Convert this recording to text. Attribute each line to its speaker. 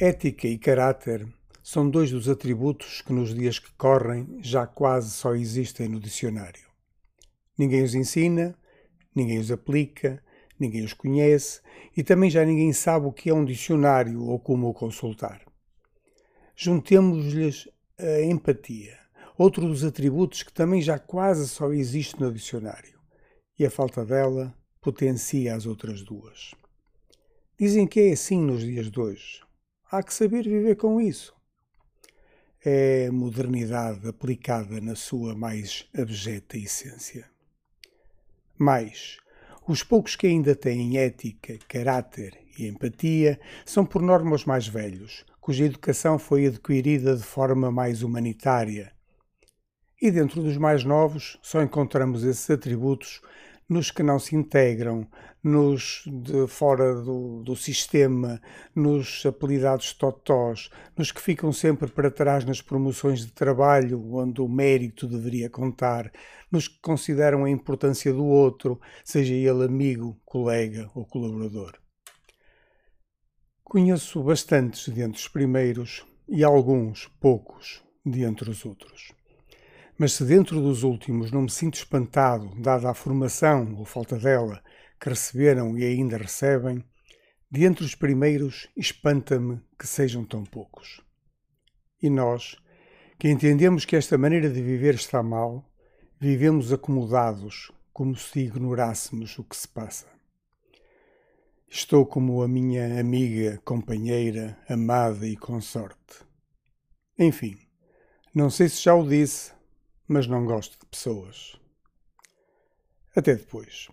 Speaker 1: Ética e caráter são dois dos atributos que nos dias que correm já quase só existem no dicionário. Ninguém os ensina, ninguém os aplica, ninguém os conhece e também já ninguém sabe o que é um dicionário ou como o consultar. Juntemos-lhes a empatia, outro dos atributos que também já quase só existe no dicionário, e a falta dela potencia as outras duas. Dizem que é assim nos dias de hoje. Há que saber viver com isso. É modernidade aplicada na sua mais abjeta essência. Mais, os poucos que ainda têm ética, caráter e empatia são por norma os mais velhos, cuja educação foi adquirida de forma mais humanitária. E dentro dos mais novos só encontramos esses atributos nos que não se integram, nos de fora do, do sistema, nos apelidados totós, nos que ficam sempre para trás nas promoções de trabalho, onde o mérito deveria contar, nos que consideram a importância do outro, seja ele amigo, colega ou colaborador. Conheço bastantes dentre os primeiros e alguns, poucos, dentre os outros. Mas se dentro dos últimos não me sinto espantado, dada a formação ou falta dela que receberam e ainda recebem, de entre os primeiros espanta-me que sejam tão poucos. E nós, que entendemos que esta maneira de viver está mal, vivemos acomodados, como se ignorássemos o que se passa. Estou como a minha amiga, companheira, amada e consorte. Enfim, não sei se já o disse, mas não gosto de pessoas. Até depois.